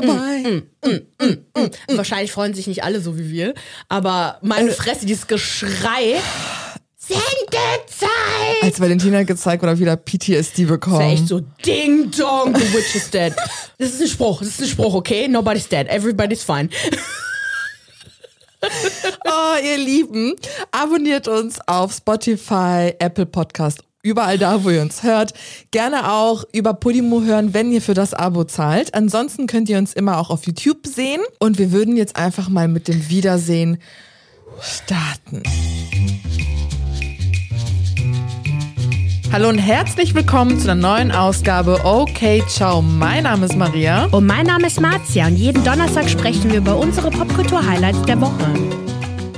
dabei. Wahrscheinlich freuen sich nicht alle so wie wir, aber meine Fresse, dieses Geschrei. Sendezeit! Als Valentina gezeigt wurde, wieder PTSD bekommen. Das ist echt so Ding Dong, the witch is dead. Das ist ein Spruch, das ist ein Spruch, okay? Nobody's dead, everybody's fine. Oh, ihr Lieben, abonniert uns auf Spotify, Apple Podcast, überall da, wo ihr uns hört. Gerne auch über Podimo hören, wenn ihr für das Abo zahlt. Ansonsten könnt ihr uns immer auch auf YouTube sehen. Und wir würden jetzt einfach mal mit dem Wiedersehen starten. Hallo und herzlich willkommen zu einer neuen Ausgabe Okay, ciao. Mein Name ist Maria. Und mein Name ist Marzia und jeden Donnerstag sprechen wir über unsere Popkultur-Highlights der Woche.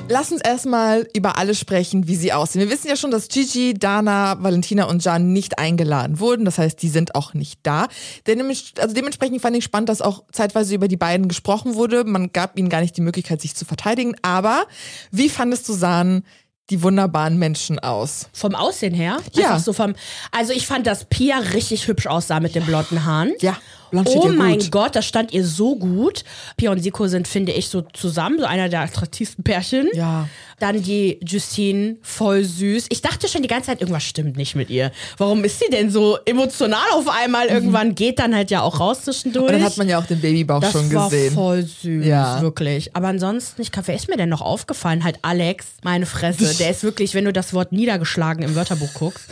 Lass uns erstmal über alle sprechen, wie sie aussehen. Wir wissen ja schon, dass Gigi, Dana, Valentina und Jan nicht eingeladen wurden. Das heißt, die sind auch nicht da. Also dementsprechend fand ich spannend, dass auch zeitweise über die beiden gesprochen wurde. Man gab ihnen gar nicht die Möglichkeit, sich zu verteidigen. Aber wie fandest du San die wunderbaren Menschen aus. Vom Aussehen her? Ja. So vom, also ich fand, dass Pia richtig hübsch aussah mit den blonden Haaren. Ja. Steht Oh mein gut. Gott, das stand ihr so gut. Pia und Siko sind, finde ich, so zusammen, so einer der attraktivsten Pärchen. Ja. Dann die Justine, voll süß. Ich dachte schon die ganze Zeit, irgendwas stimmt nicht mit ihr. Warum ist sie denn so emotional auf einmal? Irgendwann geht dann halt ja auch raus zwischendurch. Mhm. Und dann hat man ja auch den Babybauch das schon war gesehen. voll süß, Ja. wirklich. Aber ansonsten, ich glaube, wer ist mir denn noch aufgefallen? Halt Alex, meine Fresse. Der ist wirklich, wenn du das Wort niedergeschlagen im Wörterbuch guckst.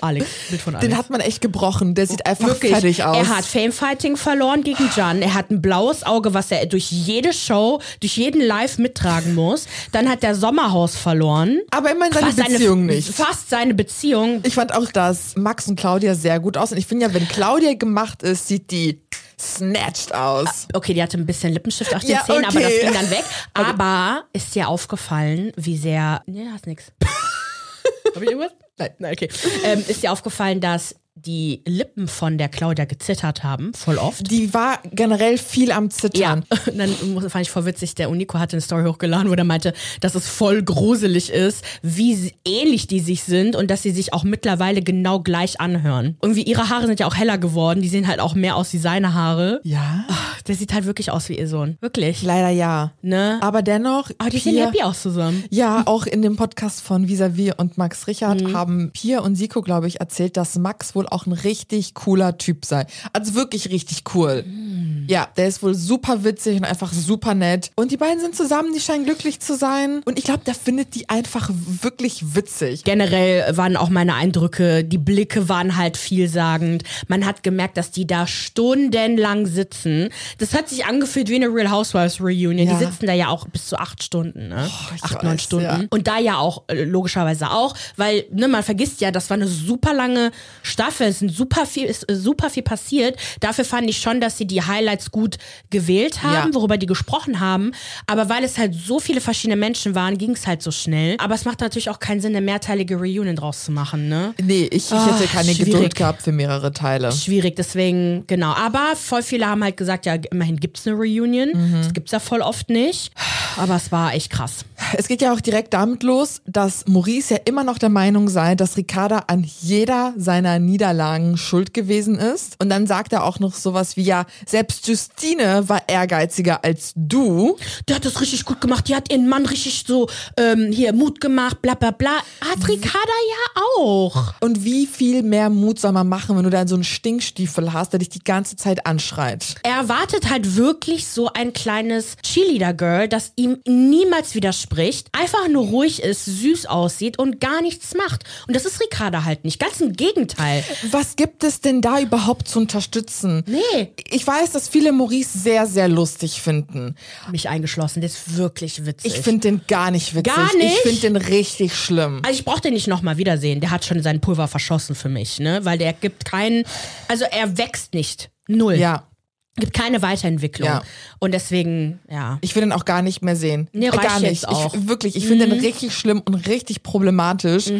Alex, Bild von Alex. Den hat man echt gebrochen. Der sieht einfach Wirklich, fertig aus. Er hat Famefighting verloren gegen Jan. Er hat ein blaues Auge, was er durch jede Show, durch jeden Live mittragen muss. Dann hat der Sommerhaus verloren. aber immerhin seine Fast Beziehung seine, nicht. Fast seine Beziehung. Ich fand auch, dass Max und Claudia sehr gut aussehen. Ich finde ja, wenn Claudia gemacht ist, sieht die snatched aus. Okay, die hatte ein bisschen Lippenstift auf den Ja, Zähnen, aber das okay. ging dann weg. Aber ist dir aufgefallen, wie sehr. Nee, hast nix. Hab ich irgendwas? Nein, nein, okay. Ähm, ist dir aufgefallen, dass die Lippen von der Claudia gezittert haben, voll oft? Die war generell viel am Zittern. Und dann fand ich voll witzig, der Unico hatte eine Story hochgeladen, wo der meinte, dass es voll gruselig ist, wie ähnlich die sich sind und dass sie sich auch mittlerweile genau gleich anhören. Irgendwie ihre Haare sind ja auch heller geworden, die sehen halt auch mehr aus wie seine Haare. Ja? Ach, Der sieht halt wirklich aus wie ihr Sohn. Wirklich. Leider ja. Ne? Aber dennoch. Aber die sehen Pia- happy aus zusammen. Ja, auch in dem Podcast von Visavi und Max Richard Mhm. haben Pia und Siko, glaube ich, erzählt, dass Max wohl auch ein richtig cooler Typ sei. Also wirklich richtig cool. Mhm. Ja, der ist wohl super witzig und einfach super nett. Und die beiden sind zusammen, die scheinen glücklich zu sein. Und ich glaube, der findet die einfach wirklich witzig. Generell waren auch meine Eindrücke, die Blicke waren halt vielsagend. Man hat gemerkt, dass die da stundenlang sitzen. Das hat sich angefühlt wie eine Real Housewives Reunion. Ja. Die sitzen da ja auch bis zu acht Stunden, ne? ich acht, neun Stunden. ja. Und da ja auch, äh, logischerweise auch, weil, ne, man vergisst ja, das war eine super lange Staffel. Es sind super viel, ist super viel passiert. Dafür fand ich schon, dass sie die Highlights gut gewählt haben, Ja. worüber die gesprochen haben. Aber weil es halt so viele verschiedene Menschen waren, ging es halt so schnell. Aber es macht natürlich auch keinen Sinn, eine mehrteilige Reunion draus zu machen, ne? Nee, ich, ich Ah, hätte keine schwierig. Geduld gehabt für mehrere Teile. Schwierig, deswegen, genau. Aber voll viele haben halt gesagt, ja, immerhin gibt's eine Reunion. Mhm. Das gibt's ja voll oft nicht. Aber es war echt krass. Es geht ja auch direkt damit los, dass Maurice ja immer noch der Meinung sei, dass Ricarda an jeder seiner Niederlagen schuld gewesen ist. Und dann sagt er auch noch sowas wie, ja, selbst Justine war ehrgeiziger als du. Der hat das richtig gut gemacht. Die hat ihren Mann richtig so ähm, hier Mut gemacht, bla bla bla. Hat Ricarda ja auch. Und wie viel mehr Mut soll man machen, wenn du dann so einen Stinkstiefel hast, der dich die ganze Zeit anschreit? Er erwartet halt wirklich so ein kleines Cheerleader-Girl, das ihm niemals widerspricht, einfach nur ruhig ist, süß aussieht und gar nichts macht. Und das ist Ricarda halt nicht. Ganz im Gegenteil. Was gibt es denn da überhaupt zu unterstützen? Nee. Ich weiß, dass viele Maurice sehr, sehr lustig finden. Mich eingeschlossen. Der ist wirklich witzig. Ich finde den gar nicht witzig. Gar nicht? Ich finde den richtig schlimm. Also ich brauche den nicht nochmal wiedersehen. Der hat schon sein Pulver verschossen für mich, ne? Weil der gibt keinen, also er wächst nicht. Null. Ja. Gibt keine Weiterentwicklung. Ja. Und deswegen, ja. Ich will den auch gar nicht mehr sehen. Nee, Äh, reicht gar nicht. auch. Mhm. Ich, wirklich, ich finde den richtig schlimm und richtig problematisch.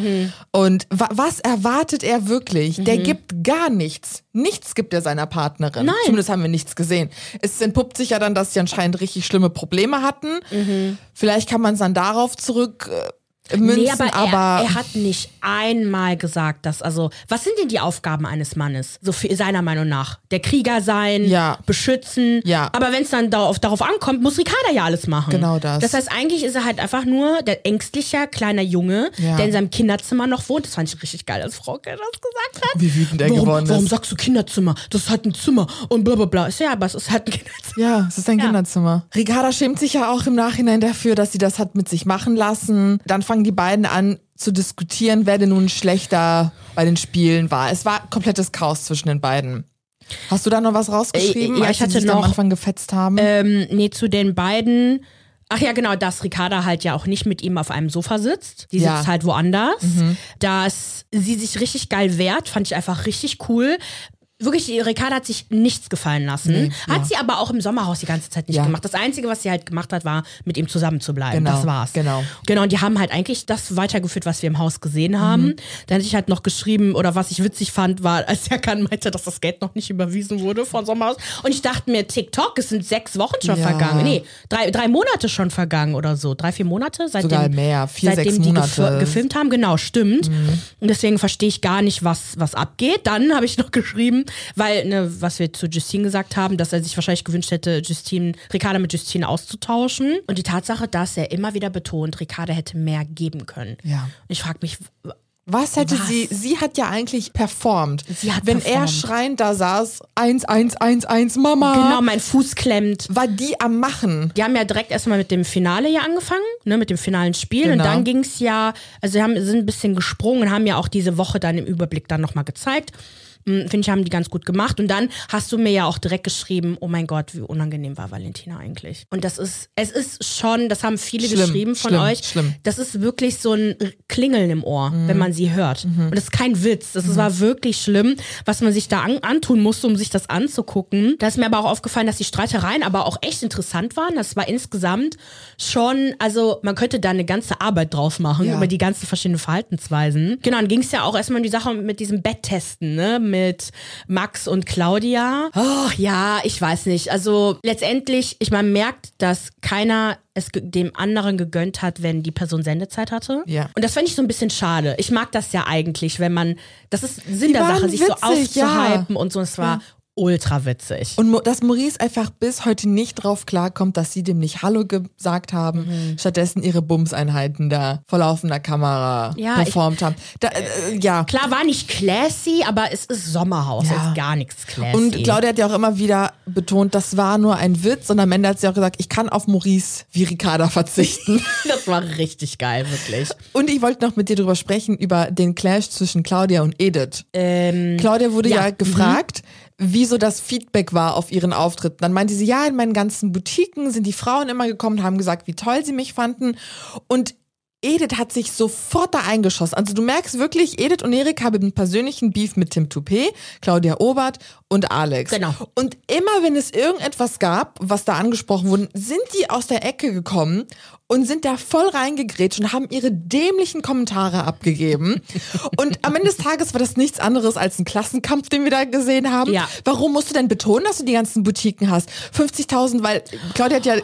Und wa was erwartet er wirklich? Der gibt gar nichts. Nichts gibt er seiner Partnerin. Mhm. Nein. Zumindest haben wir nichts gesehen. Es entpuppt sich ja dann, dass sie anscheinend richtig schlimme Probleme hatten. Mhm. Vielleicht kann man es dann darauf zurück. Äh, Münzen, nee, aber, aber, er, er hat nicht einmal gesagt, dass, also, was sind denn die Aufgaben eines Mannes? So für seiner Meinung nach. Der Krieger sein, Ja. beschützen. Ja. Aber wenn es dann darauf, darauf ankommt, muss Ricarda ja alles machen. Genau das. Das heißt, eigentlich ist er halt einfach nur der ängstliche kleiner Junge, Ja. der in seinem Kinderzimmer noch wohnt. Das fand ich richtig geil, als Frau das gesagt hat. Wie wütend er warum, geworden Warum ist. sagst du Kinderzimmer? Das ist halt ein Zimmer und bla bla bla. So, Ja, aber es ist halt ein Kinderzimmer. Ja, es ist ein. Kinderzimmer. Ricarda schämt sich ja auch im Nachhinein dafür, dass sie das hat mit sich machen lassen. Dann fangen die beiden an zu diskutieren, wer denn nun schlechter bei den Spielen war. Es war komplettes Chaos zwischen den beiden. Hast du da noch was rausgeschrieben, Äh, ja, ich hatte noch- am Anfang gefetzt haben? Ähm, nee, zu den beiden. Ach ja, genau, dass Ricarda halt ja auch nicht mit ihm auf einem Sofa sitzt. Die Ja. Mhm. sitzt halt woanders. Dass sie sich richtig geil wehrt, fand ich einfach richtig cool. Wirklich, die Ricarda hat sich nichts gefallen lassen. Nee, hat ja. sie aber auch im Sommerhaus die ganze Zeit nicht Ja. gemacht. Das Einzige, was sie halt gemacht hat, war, mit ihm zusammen zu bleiben. Genau, das war's. genau. Genau, und die haben halt eigentlich das weitergeführt, was wir im Haus gesehen haben. Mhm. Dann hatte ich halt noch geschrieben, oder was ich witzig fand, war, als Serkan meinte, dass das Geld noch nicht überwiesen wurde von Sommerhaus. Und ich dachte mir, TikTok, es sind sechs Wochen schon Ja. vergangen. Nee, drei, drei Monate schon vergangen oder so. Drei, vier Monate? Seitdem, Sogar mehr, vier, seitdem sechs die Monate. gef gefilmt haben. Genau, stimmt. Und deswegen verstehe ich gar nicht, was, was abgeht. Dann habe ich noch geschrieben, weil, ne, was wir zu Justine gesagt haben, dass er sich wahrscheinlich gewünscht hätte, Justine, Ricarda mit Justine auszutauschen. Und die Tatsache, dass er immer wieder betont, Ricarda hätte mehr geben können. Ja. Und ich frage mich, Was hätte Was? sie, sie hat ja eigentlich performt. Sie hat Wenn er performt. schreiend da saß, 1111 Mama, genau, mein Fuß klemmt. war die am Machen. Die haben ja direkt erstmal mit dem Finale ja angefangen, ne, mit dem finalen Spiel. Genau. Und dann ging es ja, also sie haben, sind ein bisschen gesprungen und haben ja auch diese Woche dann im Überblick dann nochmal gezeigt. Hm, Finde ich, haben die ganz gut gemacht. Und dann hast du mir ja auch direkt geschrieben, oh mein Gott, wie unangenehm war Valentina eigentlich. Und das ist, es ist schon, das haben viele Schlimm, geschrieben von schlimm, euch. schlimm. Das ist wirklich so ein Klingeln im Ohr, wenn man sie hört. Und das ist kein Witz. Das ist- war wirklich schlimm, was man sich da an, antun musste, um sich das anzugucken. Da ist mir aber auch aufgefallen, dass die Streitereien aber auch echt interessant waren. Das war insgesamt schon, also man könnte da eine ganze Arbeit draus machen Ja. über die ganzen verschiedenen Verhaltensweisen. Genau, dann ging es ja auch erstmal um die Sache mit diesem Betttesten, ne? Mit Max und Claudia. Oh ja, ich weiß nicht. Also letztendlich, ich man merkt, dass keiner es dem anderen gegönnt hat, wenn die Person Sendezeit hatte. Ja. Und das fand ich so ein bisschen schade. Ich mag das ja eigentlich, wenn man, das ist Sinn Die der Sache, sich so witzig, ja. aufzuhypen und so. Es war ultra witzig. Und dass Maurice einfach bis heute nicht drauf klarkommt, dass sie dem nicht Hallo gesagt haben, Mhm. stattdessen ihre Bumseinheiten da vor laufender Kamera Ja, performt haben. Da, äh, ja. Klar, war nicht classy, aber es ist Sommerhaus, Ja. es ist gar nichts classy. Und Claudia hat ja auch immer wieder betont, das war nur ein Witz und am Ende hat sie auch gesagt, ich kann auf Maurice wie Ricarda verzichten. das war richtig geil, wirklich. und ich wollte noch mit dir drüber sprechen, über den Clash zwischen Claudia und Edith. Claudia wurde ja, ja, mhm. Wie so das Feedback war auf ihren Auftritten. Dann meinte sie, ja, in meinen ganzen Boutiquen sind die Frauen immer gekommen, haben gesagt, wie toll sie mich fanden. Und Edith hat sich sofort da eingeschossen. Also du merkst wirklich, Edith und Erik haben einen persönlichen Beef mit Tim Toupet, Claudia Obert und Alex. Genau. Und immer wenn es irgendetwas gab, was da angesprochen wurde, sind die aus der Ecke gekommen und sind da voll reingegrätscht und haben ihre dämlichen Kommentare abgegeben. Und am Ende des Tages war das nichts anderes als ein Klassenkampf, den wir da gesehen haben. Ja. Warum musst du denn betonen, dass du die ganzen Boutiquen hast? 50.000, weil Claudia hat ja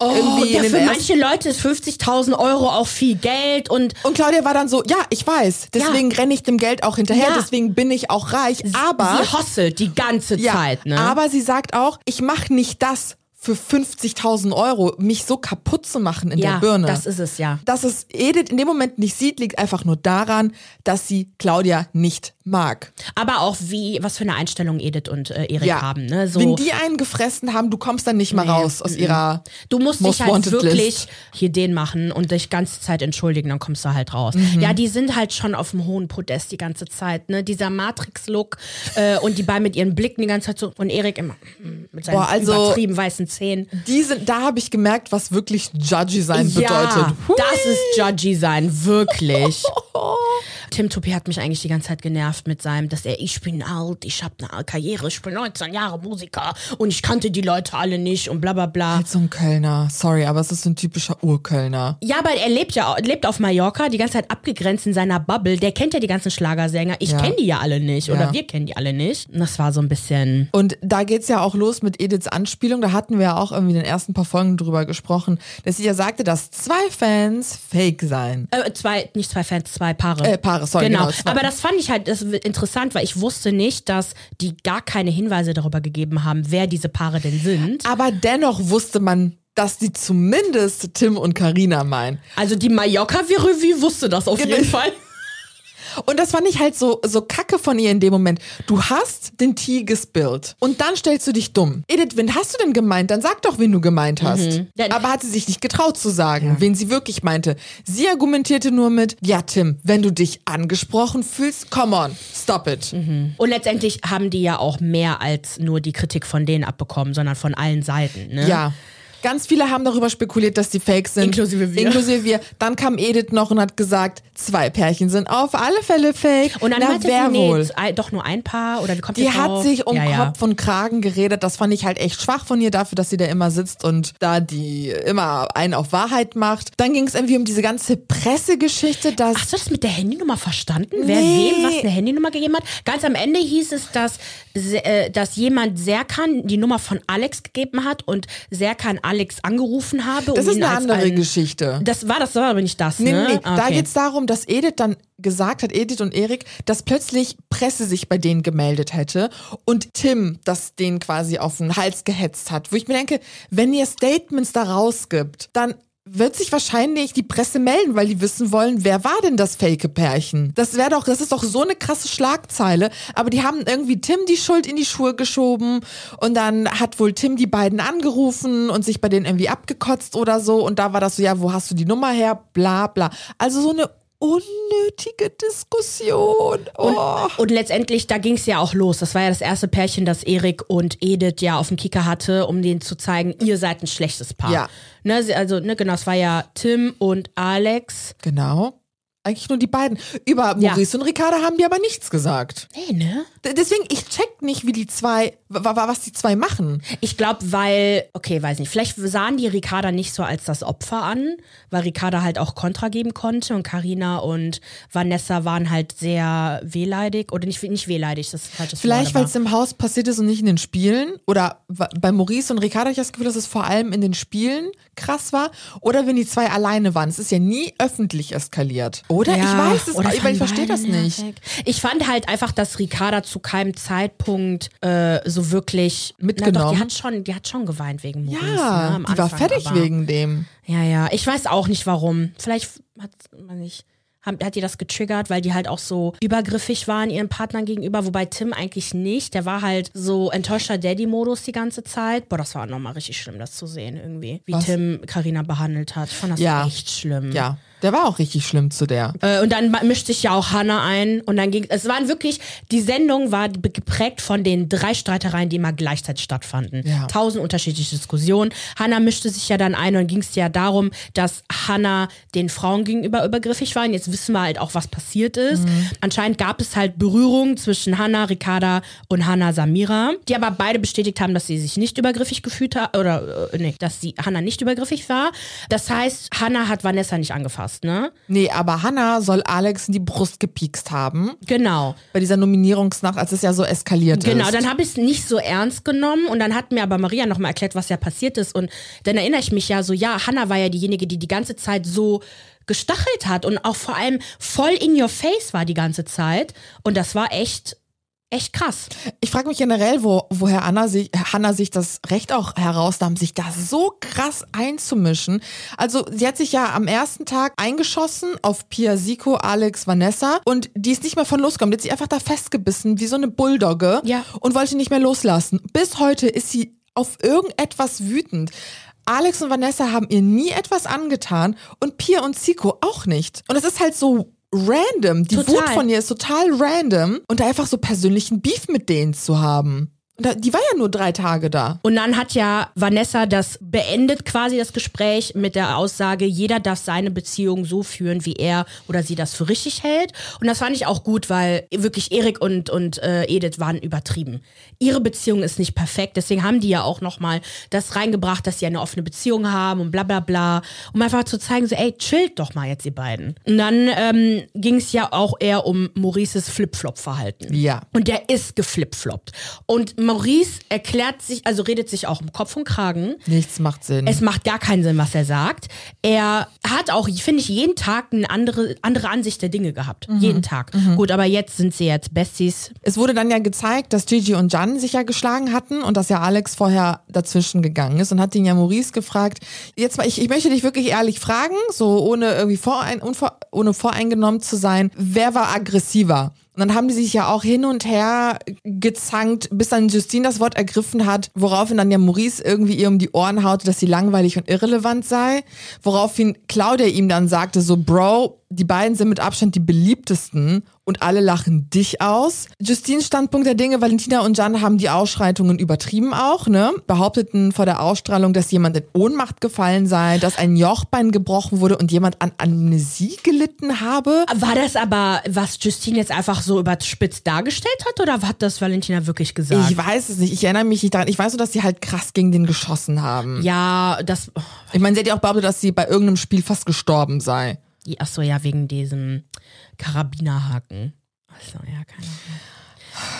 Oh, irgendwie ja, für manche Leute ist 50.000 Euro auch viel Geld und Und Claudia war dann so, ja, ich weiß, deswegen renne ich dem Geld auch hinterher, Ja. deswegen bin ich auch reich, aber sie hosselt die ganze ja, Zeit, ne? aber sie sagt auch, ich mache nicht das für 50.000 Euro, mich so kaputt zu machen in ja, der Birne. das ist es ja. Dass es Edith in dem Moment nicht sieht, liegt einfach nur daran, dass sie Claudia nicht mag. Aber auch wie, was für eine Einstellung Edith und äh, Erik Ja. haben, ne? So, Wenn die einen gefressen haben, du kommst dann nicht mal Nee, raus aus ihrer Du musst dich halt wirklich List. hier den machen und dich ganze Zeit entschuldigen, dann kommst du halt raus. Mhm. Ja, die sind halt schon auf dem hohen Podest die ganze Zeit, ne? Dieser Matrix-Look äh, und die beiden mit ihren Blicken die ganze Zeit so und Erik immer mm, mit seinen Boah, also- übertrieben weißen Zähnen. Die sind, da habe ich gemerkt, was wirklich judgy sein bedeutet. Ja, das ist judgy sein, wirklich. Tim Toupé hat mich eigentlich die ganze Zeit genervt mit seinem, dass er, ich bin alt, ich habe eine Karriere, ich bin 19 Jahre Musiker und ich kannte die Leute alle nicht und bla bla bla. Halt so ein Kölner. Sorry, aber es ist so ein typischer Urkölner. Ja, aber er lebt ja lebt auf Mallorca, die ganze Zeit abgegrenzt in seiner Bubble. Der kennt ja die ganzen Schlagersänger. Ich Ja. kenne die ja alle nicht. Ja. Oder wir kennen die alle nicht. Und das war so ein bisschen. Und da geht's ja auch los mit Ediths Anspielung. Da hatten wir ja auch irgendwie in den ersten paar Folgen drüber gesprochen, dass sie ja sagte, dass zwei Fans fake seien. Äh, zwei, nicht zwei Fans, zwei Paare. Äh, Paare, sorry, Genau. genau. Aber das fand ich halt das interessant, weil ich wusste nicht, dass die gar keine Hinweise darüber gegeben haben, wer diese Paare denn sind. Aber dennoch wusste man, dass die zumindest Tim und Karina meinen. Also die Mallorca-Revue wusste das auf Genau. jeden Fall. Und das fand ich halt so, so kacke von ihr in dem Moment. Du hast den Tee gespillt und dann stellst du dich dumm. Edith, wen hast du denn gemeint? Dann sag doch, wen du gemeint hast. Ja. Aber hat sie sich nicht getraut zu sagen, wen sie wirklich meinte. Sie argumentierte nur mit, ja Tim, wenn du dich angesprochen fühlst, come on, stop it. Und letztendlich haben die ja auch mehr als nur die Kritik von denen abbekommen, sondern von allen Seiten. Ne? Ja. Ganz viele haben darüber spekuliert, dass die fake sind. Inklusive wir. Inklusive wir. Dann kam Edith noch und hat gesagt, zwei Pärchen sind auf alle Fälle fake. Und dann Na, meinte wer sie, nee, wohl? doch nur ein Paar oder wie kommt Die hat drauf? sich um ja, ja. Kopf und Kragen geredet. Das fand ich halt echt schwach von ihr dafür, dass sie da immer sitzt und da die immer einen auf Wahrheit macht. Dann ging es irgendwie um diese ganze Pressegeschichte, dass Hast du das mit der Handynummer verstanden? Wer Nee. wem was eine Handynummer gegeben hat? Ganz am Ende hieß es, dass, äh, dass jemand Serkan die Nummer von Alex gegeben hat und Serkan Alex angerufen habe. das um ist eine andere einen- Geschichte. Das war das war aber nicht das, Nee, ne? nee, nee. Da Okay. geht's darum, dass Edith dann gesagt hat, Edith und Erik, dass plötzlich Presse sich bei denen gemeldet hätte und Tim das denen quasi auf den Hals gehetzt hat. Wo ich mir denke, wenn ihr Statements da rausgibt, dann wird sich wahrscheinlich die Presse melden, weil die wissen wollen, wer war denn das fake Pärchen? Das wäre doch, das ist doch so eine krasse Schlagzeile. Aber die haben irgendwie Tim die Schuld in die Schuhe geschoben und dann hat wohl Tim die beiden angerufen und sich bei denen irgendwie abgekotzt oder so. Und da war das so, ja, wo hast du die Nummer her? Bla bla. Also so eine unnötige Diskussion. Oh. Und letztendlich, da ging es ja auch los. Das war ja das erste Pärchen, das Erik und Edith ja auf dem Kicker hatte, um denen zu zeigen, ihr seid ein schlechtes Paar. Ja. Ne, also, ne, genau, es war ja Tim und Alex. Genau. Eigentlich nur die beiden. Über Ja. Maurice und Ricarda haben die aber nichts gesagt. Nee, ne? D- Deswegen, ich check nicht, wie die zwei, wa- wa- was die zwei machen. Ich glaube, weil, okay, weiß nicht, vielleicht sahen die Ricarda nicht so als das Opfer an, weil Ricarda halt auch Kontra geben konnte und Karina und Vanessa waren halt sehr wehleidig oder nicht, nicht wehleidig, das ist falsches Vielleicht, weil es im Haus passiert ist und nicht in den Spielen. Oder bei Maurice und Ricarda habe ich das Gefühl, dass es vor allem in den Spielen krass war. Oder wenn die zwei alleine waren. Es ist ja nie öffentlich eskaliert. Oder? Ja, ich weiß es, oder weil ich verstehe das nicht. nervig. Ich fand halt einfach, dass Ricarda zu keinem Zeitpunkt äh, so wirklich Na doch, Mitgenommen? die hat schon, die hat schon geweint wegen Maurice. ne, Ja, am die war Anfang, fertig aber- wegen dem. Ja, ja. Ich weiß auch nicht warum. Vielleicht hat man nicht. Hat, hat die das getriggert, weil die halt auch so übergriffig waren ihren Partnern gegenüber, wobei Tim eigentlich nicht. Der war halt so enttäuschter Daddy-Modus die ganze Zeit. Boah, das war nochmal richtig schlimm, das zu sehen irgendwie. Wie Was? Tim Karina behandelt hat. Ich fand das Ja. echt schlimm. Ja, der war auch richtig schlimm zu der. Äh, und dann mischt sich ja auch Hannah ein und dann ging es waren wirklich die Sendung war geprägt von den drei Streitereien, die immer gleichzeitig stattfanden. Ja. Tausend unterschiedliche Diskussionen. Hannah mischte sich ja dann ein und ging es ja darum, dass Hannah den Frauen gegenüber übergriffig war. Und jetzt wissen wir halt auch, was passiert ist. Mhm. Anscheinend gab es halt Berührungen zwischen Hannah, Ricarda und Hannah Samira, die aber beide bestätigt haben, dass sie sich nicht übergriffig gefühlt hat oder äh, nee, dass sie Hannah nicht übergriffig war. Das heißt, Hannah hat Vanessa nicht angefasst, ne? Nee, aber Hannah soll Alex in die Brust gepiekst haben. Genau. Bei dieser Nominierungsnacht, als es ja so eskaliert Genau, ist. dann habe ich es nicht so ernst genommen und dann hat mir aber Maria nochmal erklärt, was ja passiert ist. Und dann erinnere ich mich ja so, ja, Hannah war ja diejenige, die die ganze Zeit so gestachelt hat und auch vor allem voll in your face war die ganze Zeit. Und das war echt, echt krass. Ich frage mich generell, wo, woher Anna sich, Hannah sich das Recht auch herausnahm, sich da so krass einzumischen. Also sie hat sich ja am ersten Tag eingeschossen auf Pia Siko, Alex, Vanessa und die ist nicht mehr von losgekommen. Die hat sich einfach da festgebissen wie so eine Bulldogge Ja. und wollte nicht mehr loslassen. Bis heute ist sie auf irgendetwas wütend. Alex und Vanessa haben ihr nie etwas angetan und Pia und Siko auch nicht. Und es ist halt so random. Die Total. Wut von ihr ist total random und da einfach so persönlichen Beef mit denen zu haben. Die war ja nur drei Tage da. Und dann hat ja Vanessa das beendet, quasi das Gespräch mit der Aussage, jeder darf seine Beziehung so führen, wie er oder sie das für richtig hält. Und das fand ich auch gut, weil wirklich Erik und, und äh, Edith waren übertrieben. Ihre Beziehung ist nicht perfekt, deswegen haben die ja auch nochmal das reingebracht, dass sie eine offene Beziehung haben und bla bla bla. Um einfach zu zeigen, so, ey, chillt doch mal jetzt, ihr beiden. Und dann ähm, ging es ja auch eher um Maurices Flip-Flop-Verhalten. Ja. Und der ist geflipfloppt. Und Maurice erklärt sich, also redet sich auch im Kopf und Kragen. Nichts macht Sinn. Es macht gar keinen Sinn, was er sagt. Er hat auch, finde ich, jeden Tag eine andere, andere Ansicht der Dinge gehabt. Jeden Tag. Gut, aber jetzt sind sie jetzt Besties. Es wurde dann ja gezeigt, dass Gigi und Jan sich ja geschlagen hatten und dass ja Alex vorher dazwischen gegangen ist und hat ihn ja Maurice gefragt, jetzt mal, ich, ich möchte dich wirklich ehrlich fragen, so ohne irgendwie vorein, unvor, ohne voreingenommen zu sein, wer war aggressiver? Und dann haben die sich ja auch hin und her gezankt, bis dann Justine das Wort ergriffen hat, woraufhin dann ja Maurice irgendwie ihr um die Ohren haute, dass sie langweilig und irrelevant sei. Woraufhin Claudia ihm dann sagte, so Bro, die beiden sind mit Abstand die beliebtesten und alle lachen dich aus. Justines Standpunkt der Dinge, Valentina und Jan haben die Ausschreitungen übertrieben auch, ne? Behaupteten vor der Ausstrahlung, dass jemand in Ohnmacht gefallen sei, dass ein Jochbein gebrochen wurde und jemand an Amnesie gelitten habe. War das aber, was Justine jetzt einfach so überspitzt dargestellt hat oder hat das Valentina wirklich gesagt? Ich weiß es nicht, ich erinnere mich nicht daran. Ich weiß nur, dass sie halt krass gegen den geschossen haben. ja, das. Ich meine, sie hat ja auch behauptet, dass sie bei irgendeinem Spiel fast gestorben sei. Achso, ja, wegen diesem Karabinerhaken. Achso, ja, keine Ahnung.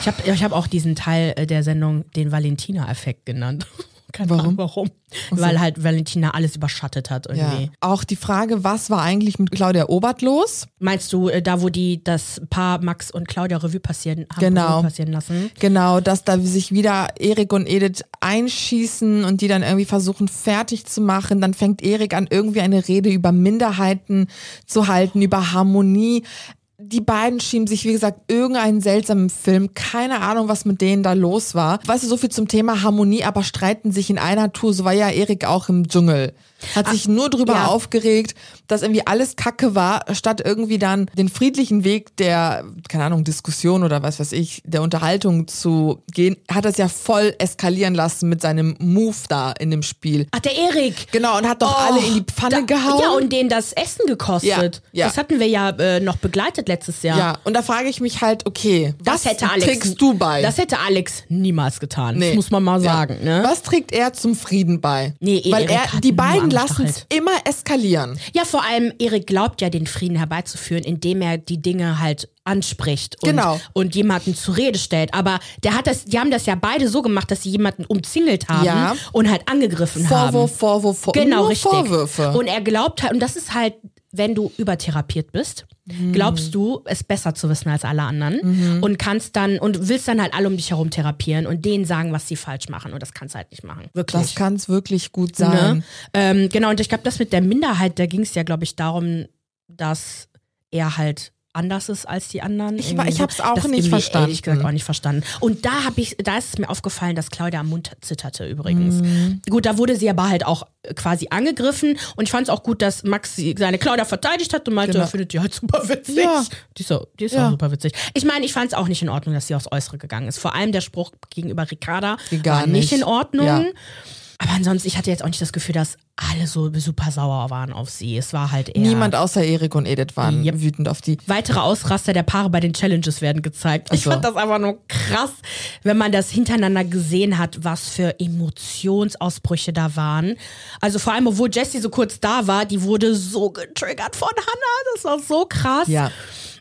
Ich habe ich hab auch diesen Teil äh, der Sendung den Valentina-Effekt genannt. Keine Warum? Ahnung warum. Weil halt Valentina alles überschattet hat irgendwie. Ja. Auch die Frage, was war eigentlich mit Claudia Obert los? Meinst du, äh, da wo die das Paar Max und Claudia Revue passieren haben Genau. Revue passieren lassen? Genau, dass da sich wieder Erik und Edith einschießen und die dann irgendwie versuchen fertig zu machen. Dann fängt Erik an, irgendwie eine Rede über Minderheiten zu halten, über Harmonie. Die beiden schieben sich, wie gesagt, irgendeinen seltsamen Film. Keine Ahnung, was mit denen da los war. Weißt du, so viel zum Thema Harmonie, aber streiten sich in einer Tour. So war ja Erik auch im Dschungel. Hat sich nur drüber ja. aufgeregt, dass irgendwie alles Kacke war, statt irgendwie dann den friedlichen Weg der, keine Ahnung, Diskussion oder was weiß ich, der Unterhaltung zu gehen, hat das ja voll eskalieren lassen mit seinem Move da in dem Spiel. Ach, der Erik. Genau, und hat doch alle in die Pfanne da, gehauen. Ja, und denen das Essen gekostet. Ja, ja. Das hatten wir ja äh, noch begleitet letztes Jahr. ja, und da frage ich mich halt, okay, Das was hätte Alex. trägst du bei? Das hätte Alex niemals getan. Nee. Das muss man mal sagen. Ne? Was trägt er zum Frieden bei? Nee, Weil Erik er, die nur beiden lassen es immer eskalieren. Ja, vor allem Erik glaubt ja, den Frieden herbeizuführen, indem er die Dinge halt anspricht und, Genau. und jemanden zur Rede stellt. Aber der hat das, die haben das ja beide so gemacht, dass sie jemanden umzingelt haben Ja. und halt angegriffen haben. Vorwurf, Vorwurf, Vorwurf. Genau, richtig. Vorwürfe. Und er glaubt halt, und das ist halt, wenn du übertherapiert bist, glaubst du, es besser zu wissen als alle anderen und kannst dann und willst dann halt alle um dich herum therapieren und denen sagen, was sie falsch machen. Und das kannst du halt nicht machen. Wirklich. das kann es wirklich gut sein. Ne? Ähm, genau, und ich glaube, das mit der Minderheit, da ging es ja, glaube ich, darum, dass er halt anders ist als die anderen. Ich wa- ich so. hab's auch nicht verstanden. Ehrlich gesagt auch nicht verstanden. Und da habe ich, da ist es mir aufgefallen, dass Claudia am Mund zitterte übrigens. Mhm. Gut, da wurde sie aber halt auch quasi angegriffen und ich fand es auch gut, dass Max seine Claudia verteidigt hat und meinte, Genau. er findet die halt super witzig. Ja. Die ist, so, die ist Ja. auch super witzig. Ich meine, ich fand es auch nicht in Ordnung, dass sie aufs Äußere gegangen ist. Vor allem der Spruch gegenüber Ricarda gar war nicht nicht. in Ordnung. Ja. Aber ansonsten, ich hatte jetzt auch nicht das Gefühl, dass alle so super sauer waren auf sie. Es war halt eher. Niemand außer Erik und Edith waren Yep. wütend auf die. Weitere Ausraster der Paare bei den Challenges werden gezeigt. Ich so. fand das einfach nur krass, wenn man das hintereinander gesehen hat, was für Emotionsausbrüche da waren. Also vor allem, obwohl Jessie so kurz da war, die wurde so getriggert von Hannah. Das war so krass. Ja.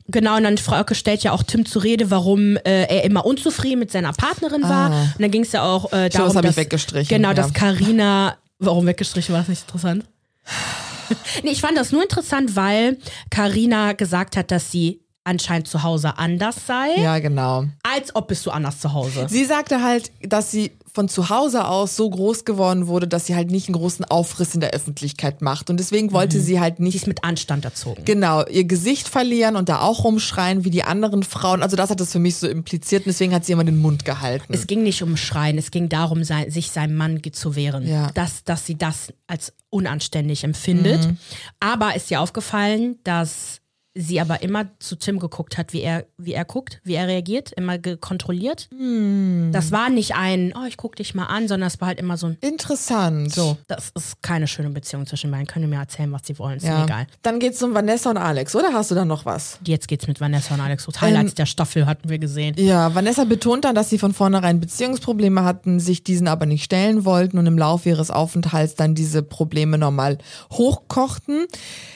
Genau, und dann Frauke stellt ja auch Tim zur Rede, warum äh, er immer unzufrieden mit seiner Partnerin war. Ah. Und dann ging es ja auch äh, das darum, hab ich dass, weggestrichen, Genau, ja. dass Karina, warum weggestrichen war das nicht interessant? nee, ich fand das nur interessant, weil Karina gesagt hat, dass sie anscheinend zu Hause anders sei, Ja, genau. als ob bist du anders zu Hause. Sie sagte halt, dass sie von zu Hause aus so groß geworden wurde, dass sie halt nicht einen großen Aufriss in der Öffentlichkeit macht. Und deswegen wollte sie halt Sie nicht ist mit Anstand erzogen. Genau, ihr Gesicht verlieren und da auch rumschreien wie die anderen Frauen. Also das hat es für mich so impliziert und deswegen hat sie immer den Mund gehalten. Es ging nicht um Schreien, es ging darum, sich seinem Mann zu wehren. Ja. Dass, dass sie das als unanständig empfindet. Mhm. Aber ist ihr aufgefallen, dass sie aber immer zu Tim geguckt hat, wie er, wie er guckt, wie er reagiert, immer kontrolliert. Hm. Das war nicht ein, oh, ich guck dich mal an, sondern es war halt immer so ein, Interessant. so, das ist keine schöne Beziehung zwischen beiden. Können mir erzählen, was sie wollen, ist Ja. mir egal. Dann geht's um Vanessa und Alex, oder hast du da noch was? Jetzt geht's mit Vanessa und Alex los. Highlights der Staffel hatten wir gesehen. Ja, Vanessa betont dann, dass sie von vornherein Beziehungsprobleme hatten, sich diesen aber nicht stellen wollten und im Laufe ihres Aufenthalts dann diese Probleme nochmal hochkochten.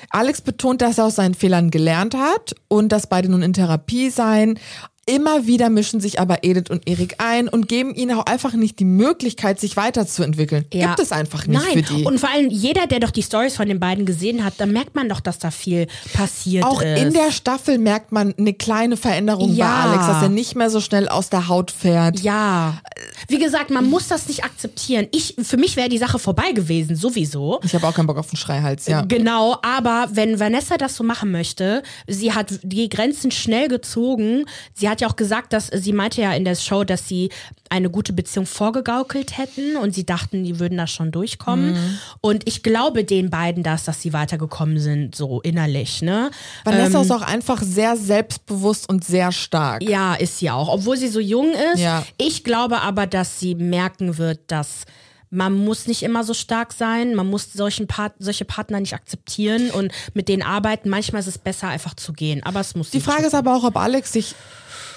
Alex betont, dass er aus seinen Fehlern gelernt hat und dass beide nun in Therapie seien. Immer wieder mischen sich aber Edith und Erik ein und geben ihnen auch einfach nicht die Möglichkeit, sich weiterzuentwickeln. Ja. Gibt es einfach nicht Nein, für die. und vor allem jeder, der doch die Stories von den beiden gesehen hat, da merkt man doch, dass da viel passiert auch ist. in der Staffel merkt man eine kleine Veränderung Ja. bei Alex, dass er nicht mehr so schnell aus der Haut fährt. Ja. Wie gesagt, man muss das nicht akzeptieren. Ich, für mich wäre die Sache vorbei gewesen, sowieso. Ich habe auch keinen Bock auf den Schreihals, ja. Genau, aber wenn Vanessa das so machen möchte, sie hat die Grenzen schnell gezogen. Sie hat ja auch gesagt, dass sie meinte ja in der Show, dass sie eine gute Beziehung vorgegaukelt hätten und sie dachten, die würden da schon durchkommen. Und ich glaube den beiden das, dass sie weitergekommen sind, so innerlich, ne? Vanessa ist auch einfach sehr selbstbewusst und sehr stark. Ja, ist sie auch, obwohl sie so jung ist. Ja. Ich glaube aber, dass sie merken wird, dass man muss nicht immer so stark sein, man muss solchen Part solche Partner nicht akzeptieren und mit denen arbeiten. Manchmal ist es besser, einfach zu gehen. Aber es muss Die Frage ist aber auch, ob Alex sich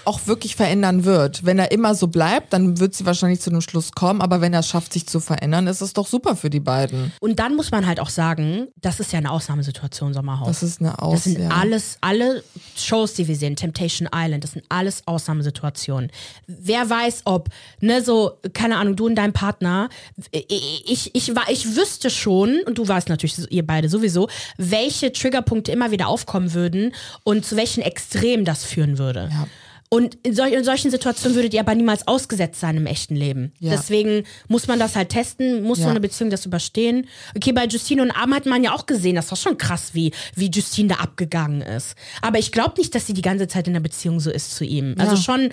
auch wirklich verändern wird. Wenn er immer so bleibt, dann wird sie wahrscheinlich zu dem Schluss kommen. Aber wenn er es schafft, sich zu verändern, ist es doch super für die beiden. Und dann muss man halt auch sagen, das ist ja eine Ausnahmesituation, Sommerhaus. Das ist eine Aus Das sind ja. alles, alle Shows, die wir sehen, Temptation Island, das sind alles Ausnahmesituationen. Wer weiß, ob, ne, so, keine Ahnung, du und dein Partner, ich, ich, war, ich wüsste schon, und du weißt natürlich, ihr beide sowieso, welche Triggerpunkte immer wieder aufkommen würden und zu welchen Extremen das führen würde. Ja. Und in, sol in solchen Situationen würdet ihr aber niemals ausgesetzt sein im echten Leben. Ja. Deswegen muss man das halt testen, muss so Ja. eine Beziehung das überstehen. Okay, bei Justine und Arm hat man ja auch gesehen, das war schon krass, wie, wie Justine da abgegangen ist. Aber ich glaube nicht, dass sie die ganze Zeit in der Beziehung so ist zu ihm. Also Ja. schon,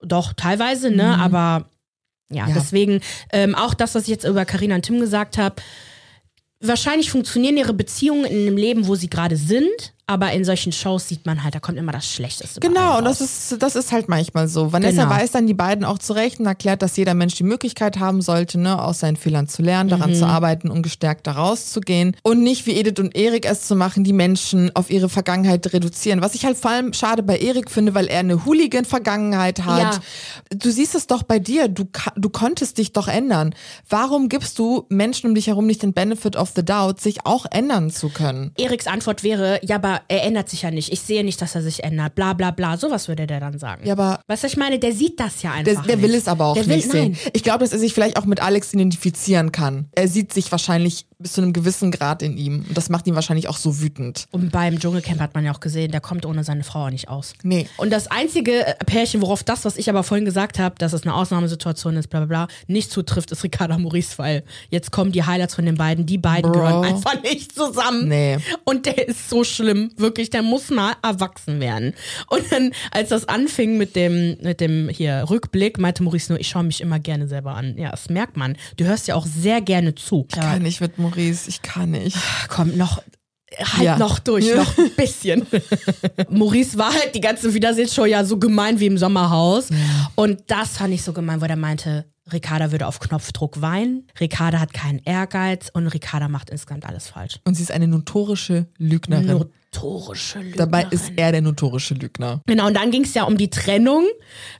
doch, teilweise, ne, aber ja, deswegen ähm, auch das, was ich jetzt über Karina und Tim gesagt habe. Wahrscheinlich funktionieren ihre Beziehungen in einem Leben, wo sie gerade sind, aber in solchen Shows sieht man halt, da kommt immer das Schlechteste. bei Genau, und das ist, das ist halt manchmal so. Vanessa Genau. weist dann die beiden auch zurecht und erklärt, dass jeder Mensch die Möglichkeit haben sollte, ne, aus seinen Fehlern zu lernen, daran Mhm. zu arbeiten und gestärkt da rauszugehen. Und nicht wie Edith und Erik es zu machen, die Menschen auf ihre Vergangenheit reduzieren. Was ich halt vor allem schade bei Erik finde, weil er eine Hooligan-Vergangenheit hat. Ja. Du siehst es doch bei dir, du, du konntest dich doch ändern. Warum gibst du Menschen um dich herum nicht den Benefit of the doubt, sich auch ändern zu können? Eriks Antwort wäre, ja, er ändert sich ja nicht. Ich sehe nicht, dass er sich ändert. Bla bla bla. Sowas würde der dann sagen. Ja, aber was ich meine? Der sieht das ja Der, einfach. der nicht. will es aber auch der nicht will, sehen. Nein. Ich glaube, dass er sich vielleicht auch mit Alex identifizieren kann. Er sieht sich wahrscheinlich bis zu einem gewissen Grad in ihm. Und das macht ihn wahrscheinlich auch so wütend. Und beim Dschungelcamp hat man ja auch gesehen, der kommt ohne seine Frau auch nicht aus. Nee. Und das einzige Pärchen, worauf das, was ich aber vorhin gesagt habe, dass es eine Ausnahmesituation ist, bla bla bla, nicht zutrifft, ist Ricarda Maurice, weil jetzt kommen die Highlights von den beiden. Die beiden Bro. gehören einfach nicht zusammen. Nee. Und der ist so schlimm, wirklich, der muss mal erwachsen werden. Und dann, als das anfing mit dem, mit dem hier Rückblick, meinte Maurice nur, ich schaue mich immer gerne selber an. Ja, das merkt man. Du hörst ja auch sehr gerne zu. Ich kann nicht mit Maurice, ich kann nicht. Komm, noch. Halt Ja. noch durch, Ja. noch ein bisschen. Maurice war halt die ganze Wiedersehensshow ja so gemein wie im Sommerhaus. Und das fand ich so gemein, wo der meinte, Ricarda würde auf Knopfdruck weinen, Ricarda hat keinen Ehrgeiz und Ricarda macht insgesamt alles falsch. Und sie ist eine notorische Lügnerin. Notorische Lügnerin. Dabei ist er der notorische Lügner. Genau, und dann ging es ja um die Trennung,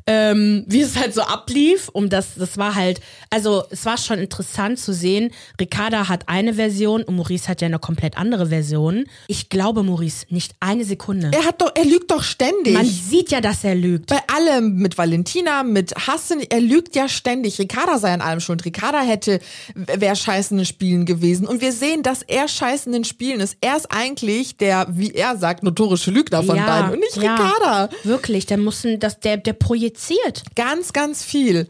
ähm, wie es halt so ablief. Um das, das war halt, also es war schon interessant zu sehen. Ricarda hat eine Version und Maurice hat ja eine komplett andere Version. Ich glaube, Maurice, nicht eine Sekunde. Er hat doch, er lügt doch ständig. Man sieht ja, dass er lügt. bei allem, mit Valentina, mit Hassen, er lügt ja ständig. Ricarda sei an allem schuld. Ricarda hätte, wäre scheiße in den Spielen gewesen. Und wir sehen, dass er scheiße in den Spielen ist. Er ist eigentlich der, wie er sagt, notorische Lügner von beiden und nicht ja, Ricarda. Wirklich, der muss, ein- das, der, der projiziert. Ganz, ganz viel.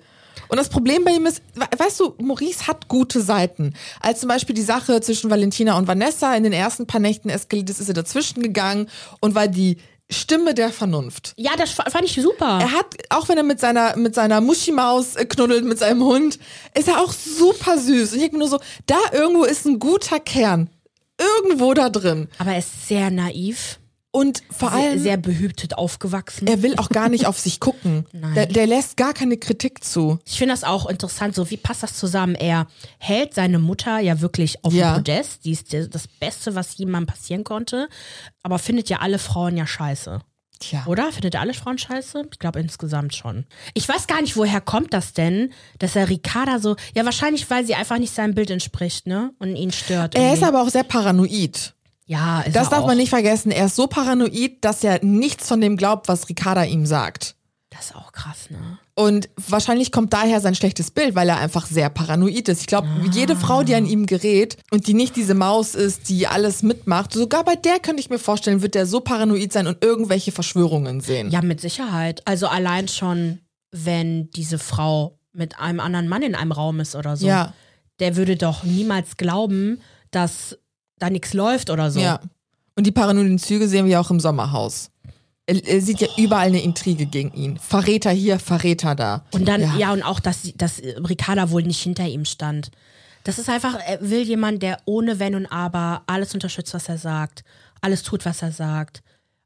Und das Problem bei ihm ist, we- weißt du, Maurice hat gute Seiten. Als zum Beispiel die Sache zwischen Valentina und Vanessa in den ersten paar Nächten eskaliert ist, ist er dazwischen gegangen und war die Stimme der Vernunft. Ja, das fa- fand ich super. Er hat, auch wenn er mit seiner, mit seiner Muschimaus äh, knuddelt, mit seinem Hund, ist er auch super süß. Und ich denke mir nur so, da irgendwo ist ein guter Kern. Irgendwo da drin. Aber er ist sehr naiv. Und vor sehr, allem, sehr behütet aufgewachsen. er will auch gar nicht auf sich gucken. Nein. Der, der lässt gar keine Kritik zu. Ich finde das auch interessant, so wie passt das zusammen? Er hält seine Mutter ja wirklich auf Ja. dem Podest, die ist das Beste, was jemandem passieren konnte, aber findet ja alle Frauen ja scheiße. Tja. Oder? Findet er alle Frauen scheiße? Ich glaube insgesamt schon. Ich weiß gar nicht, woher kommt das denn, dass er Ricarda so. Ja, wahrscheinlich, weil sie einfach nicht seinem Bild entspricht, ne? Und ihn stört. Er ist irgendwie. aber auch sehr paranoid. ja, ist Das darf auch. man nicht vergessen. Er ist so paranoid, dass er nichts von dem glaubt, was Ricarda ihm sagt. Das ist auch krass, ne? Und wahrscheinlich kommt daher sein schlechtes Bild, weil er einfach sehr paranoid ist. Ich glaube, jede Frau, die an ihm gerät und die nicht diese Maus ist, die alles mitmacht, sogar bei der könnte ich mir vorstellen, wird der so paranoid sein und irgendwelche Verschwörungen sehen. Ja, mit Sicherheit. Also allein schon, wenn diese Frau mit einem anderen Mann in einem Raum ist oder so. Ja, Der würde doch niemals glauben, dass da nichts läuft oder so. ja. Und die paranoiden Züge sehen wir auch im Sommerhaus. Er, er sieht ja überall eine Intrige gegen ihn. Verräter hier, Verräter da. Und dann, ja, Ja. und auch, dass, dass äh, Ricarda wohl nicht hinter ihm stand. Das ist einfach, er will jemand, der ohne Wenn und Aber alles unterstützt, was er sagt, alles tut, was er sagt,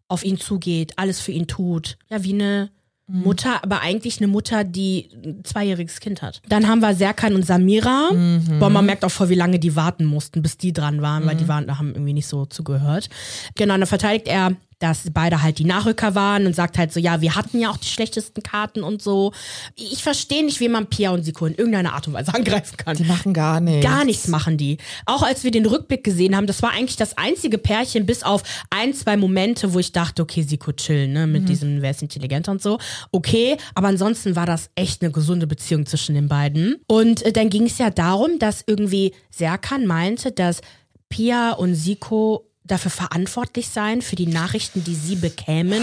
auf ihn zugeht, alles für ihn tut. Ja, wie eine Mhm. Mutter, aber eigentlich eine Mutter, die ein zweijähriges Kind hat. Dann haben wir Serkan und Samira. Mhm. Boah, man merkt auch voll, wie lange die warten mussten, bis die dran waren, weil die waren, haben irgendwie nicht so zugehört. Genau, dann verteidigt er, dass beide halt die Nachrücker waren und sagt halt so, ja, wir hatten ja auch die schlechtesten Karten und so. Ich verstehe nicht, wie man Pia und Siko in irgendeiner Art und Weise angreifen kann. Die machen gar nichts. Gar nichts machen die. Auch als wir den Rückblick gesehen haben, das war eigentlich das einzige Pärchen, bis auf ein, zwei Momente, wo ich dachte, okay, Siko chillen, ne, mit diesem, wer ist intelligenter und so. Okay, aber ansonsten war das echt eine gesunde Beziehung zwischen den beiden. Und äh, dann ging es ja darum, dass irgendwie Serkan meinte, dass Pia und Siko dafür verantwortlich seien, für die Nachrichten, die sie bekämen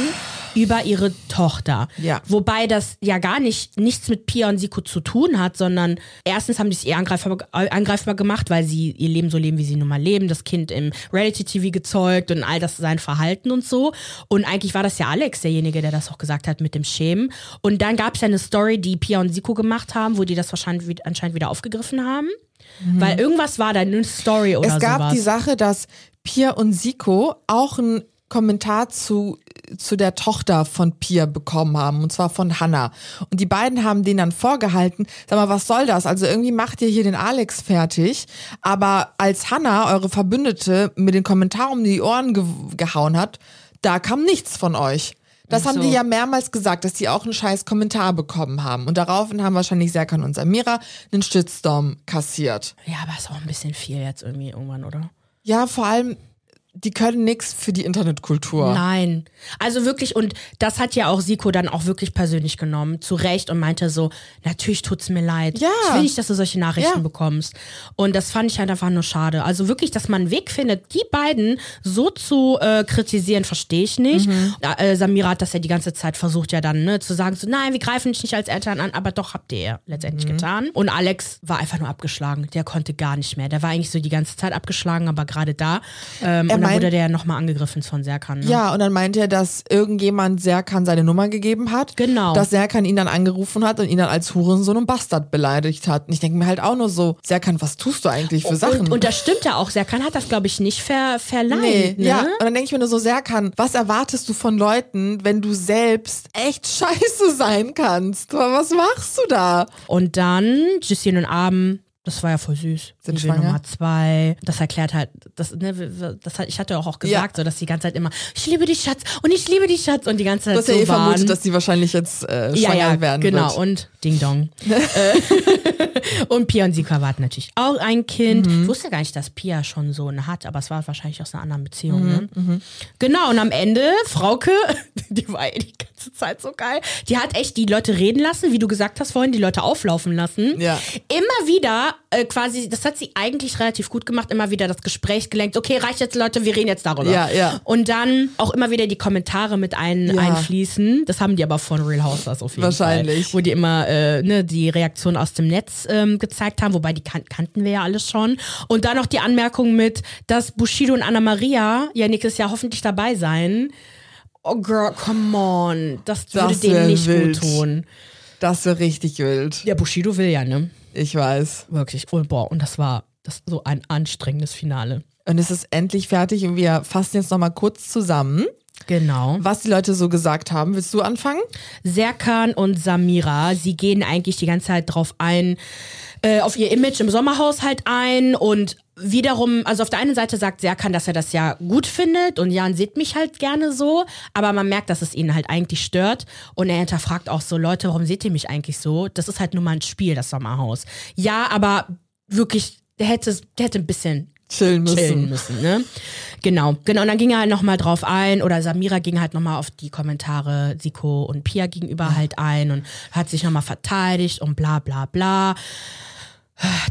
über ihre Tochter. Ja. Wobei das ja gar nicht nichts mit Pia und Siko zu tun hat, sondern erstens haben die es eher angreifbar, angreifbar gemacht, weil sie ihr Leben so leben, wie sie nun mal leben, das Kind im Reality-TV gezeugt und all das sein Verhalten und so. Und eigentlich war das ja Alex derjenige, der das auch gesagt hat mit dem Schämen. Und dann gab es ja eine Story, die Pia und Siko gemacht haben, wo die das wahrscheinlich anscheinend wieder aufgegriffen haben. Weil irgendwas war da, eine Story oder Mhm. Es gab sowas. die Sache, dass Pia und Siko auch einen Kommentar zu, zu der Tochter von Pia bekommen haben, und zwar von Hannah. Und die beiden haben den dann vorgehalten, sag mal, was soll das? Also irgendwie macht ihr hier den Alex fertig, aber als Hannah, eure Verbündete, mit den Kommentaren um die Ohren ge gehauen hat, da kam nichts von euch. Das haben so. die ja mehrmals gesagt, dass die auch einen scheiß Kommentar bekommen haben. Und daraufhin haben wahrscheinlich Serkan und Samira einen Shitstorm kassiert. ja, aber ist auch ein bisschen viel jetzt irgendwie irgendwann, oder? Ja, vor allem, die können nichts für die Internetkultur. Nein. Also wirklich, und das hat ja auch Siko dann auch wirklich persönlich genommen, zu Recht, und meinte so, natürlich tut's mir leid. Ja. Ich will nicht, dass du solche Nachrichten Ja. bekommst. Und das fand ich halt einfach nur schade. Also wirklich, dass man einen Weg findet, die beiden so zu äh, kritisieren, verstehe ich nicht. Mhm. Äh, Samira hat das ja die ganze Zeit versucht, ja dann, ne, zu sagen, so, nein, wir greifen dich nicht als Eltern an, aber doch habt ihr ja letztendlich Mhm. getan. Und Alex war einfach nur abgeschlagen. Der konnte gar nicht mehr. Der war eigentlich so die ganze Zeit abgeschlagen, aber gerade da. Ähm, dann meint- wurde der nochmal angegriffen von Serkan. Ne? Ja, und dann meint er, dass irgendjemand Serkan seine Nummer gegeben hat. Genau. Dass Serkan ihn dann angerufen hat und ihn dann als Hurensohn und Bastard beleidigt hat. Und ich denke mir halt auch nur so, Serkan, was tust du eigentlich für Sachen? Und, und das stimmt ja auch. Serkan hat das, glaube ich, nicht ver, verleihen. Nee, ne? ja. Und dann denke ich mir nur so, Serkan, was erwartest du von Leuten, wenn du selbst echt scheiße sein kannst? Was machst du da? Und dann Justine und Abend. Das war ja voll süß. Sind will schwanger? Nummer zwei. Das erklärt halt, das, ne, das hat, ich hatte auch, auch gesagt, so, dass die ganze Zeit immer, ich liebe dich, Schatz, und ich liebe dich, Schatz, und die ganze Zeit Du hast so ja eh waren. vermutet, dass die wahrscheinlich jetzt äh, ja, schwanger ja, werden genau. wird. Und Ding Dong. Und Pia und Sika erwarten natürlich auch ein Kind. Mhm. Ich wusste gar nicht, dass Pia schon so einen hat, aber es war wahrscheinlich aus einer anderen Beziehung. Mhm, Ne? Genau, und am Ende, Frauke, die war eh die ganze Zeit so geil. Die hat echt die Leute reden lassen, wie du gesagt hast vorhin, die Leute auflaufen lassen. Ja. Immer wieder, äh, quasi, das hat sie eigentlich relativ gut gemacht, immer wieder das Gespräch gelenkt. Okay, reicht jetzt, Leute, wir reden jetzt darüber. Ja, ja. Und dann auch immer wieder die Kommentare mit ein, Ja. einfließen. Das haben die aber von Real Housewives auf jeden Wahrscheinlich. Fall. Wo die immer äh, ne, die Reaktion aus dem Netz ähm, gezeigt haben, wobei die kan kannten wir ja alles schon. Und dann noch die Anmerkung mit, dass Bushido und Anna Maria ja nächstes Jahr hoffentlich dabei sein. Oh girl, come on. Das würde Das denen nicht wild. gut tun. Das wäre richtig wild. Ja, Bushido will ja, ne? Ich weiß. Wirklich. Oh, boah, und das war das so ein anstrengendes Finale. Und es ist endlich fertig und wir fassen jetzt nochmal kurz zusammen. Genau. was die Leute so gesagt haben. Willst du anfangen? Serkan und Samira, sie gehen eigentlich die ganze Zeit drauf ein, äh, auf ihr Image im Sommerhaushalt ein und wiederum, also auf der einen Seite sagt Serkan, dass er das ja gut findet und Jan sieht mich halt gerne so, aber man merkt, dass es ihn halt eigentlich stört und er hinterfragt auch so, Leute, warum seht ihr mich eigentlich so? Das ist halt nur mal ein Spiel, das Sommerhaus. Ja, aber wirklich, der hätte, der hätte ein bisschen Chillen müssen. chillen müssen, ne? Genau, genau. Und dann ging er halt nochmal drauf ein, oder Samira ging halt nochmal auf die Kommentare Siko und Pia gegenüber halt ein und hat sich nochmal verteidigt und bla bla bla.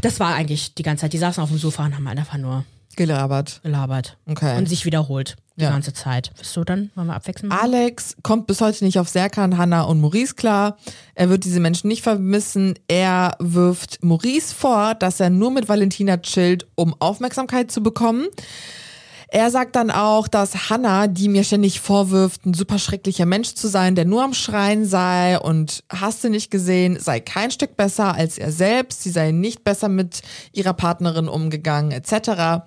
Das war eigentlich die ganze Zeit. Die saßen auf dem Sofa und haben einfach nur Gelabert. gelabert. Okay. Und sich wiederholt die Ja. ganze Zeit. Bist du dann? Wollen wir abwechseln? Alex kommt bis heute nicht auf Serkan, Hannah und Maurice klar. Er wird diese Menschen nicht vermissen. Er wirft Maurice vor, dass er nur mit Valentina chillt, um Aufmerksamkeit zu bekommen. Er sagt dann auch, dass Hannah, die mir ständig vorwirft, ein super schrecklicher Mensch zu sein, der nur am Schreien sei und hast du nicht gesehen, sei kein Stück besser als er selbst, sie sei nicht besser mit ihrer Partnerin umgegangen, etc.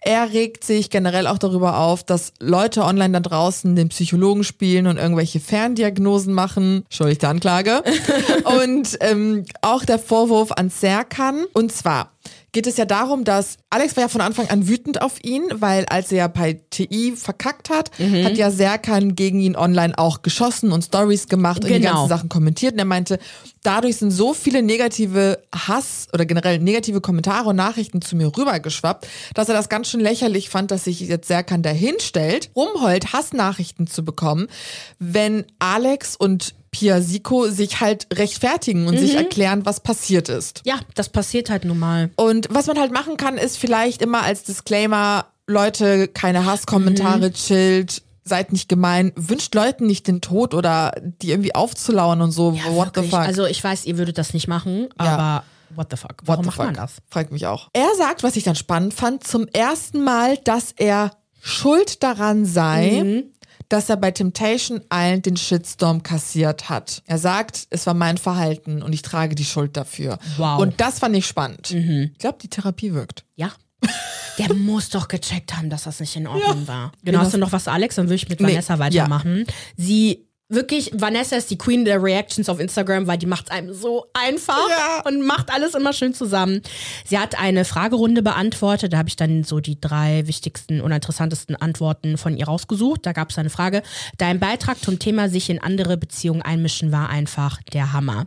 Er regt sich generell auch darüber auf, dass Leute online da draußen den Psychologen spielen und irgendwelche Ferndiagnosen machen. Schuldigte Anklage. und ähm, auch der Vorwurf an Serkan. Und zwar geht es ja darum, dass Alex war ja von Anfang an wütend auf ihn, weil als er bei TI verkackt hat, hat ja Serkan gegen ihn online auch geschossen und Stories gemacht und die Genau. ganzen Sachen kommentiert. Und er meinte, dadurch sind so viele negative Hass oder generell negative Kommentare und Nachrichten zu mir rübergeschwappt, dass er das ganz schön lächerlich fand, dass sich jetzt Serkan dahinstellt, rumheult, Hassnachrichten zu bekommen, wenn Alex und Pia Siko sich halt rechtfertigen und sich erklären, was passiert ist. Ja, das passiert halt nun mal. Und was man halt machen kann, ist vielleicht immer als Disclaimer, Leute, keine Hasskommentare, chillt, seid nicht gemein, wünscht Leuten nicht den Tod oder die irgendwie aufzulauern und so. Ja, What the wirklich. fuck? Also ich weiß, ihr würdet das nicht machen, Ja. aber what the fuck? Warum the macht fuck? man das? Fragt mich auch. Er sagt, was ich dann spannend fand, zum ersten Mal, dass er schuld daran sei, Mhm. Dass er bei Temptation Island den Shitstorm kassiert hat. Er sagt, es war mein Verhalten und ich trage die Schuld dafür. Wow. Mhm. Und das fand ich spannend. Ich glaube, die Therapie wirkt. Ja. Der muss doch gecheckt haben, dass das nicht in Ordnung war. Genau, hast du noch was, Alex? Dann würde ich mit Nee, Vanessa weitermachen. Sie, wirklich, Vanessa ist die Queen der Reactions auf Instagram, weil die macht einem so einfach Ja. und macht alles immer schön zusammen. Sie hat eine Fragerunde beantwortet, da habe ich dann so die drei wichtigsten und interessantesten Antworten von ihr rausgesucht. Da gab es eine Frage. Dein Beitrag zum Thema sich in andere Beziehungen einmischen war einfach der Hammer.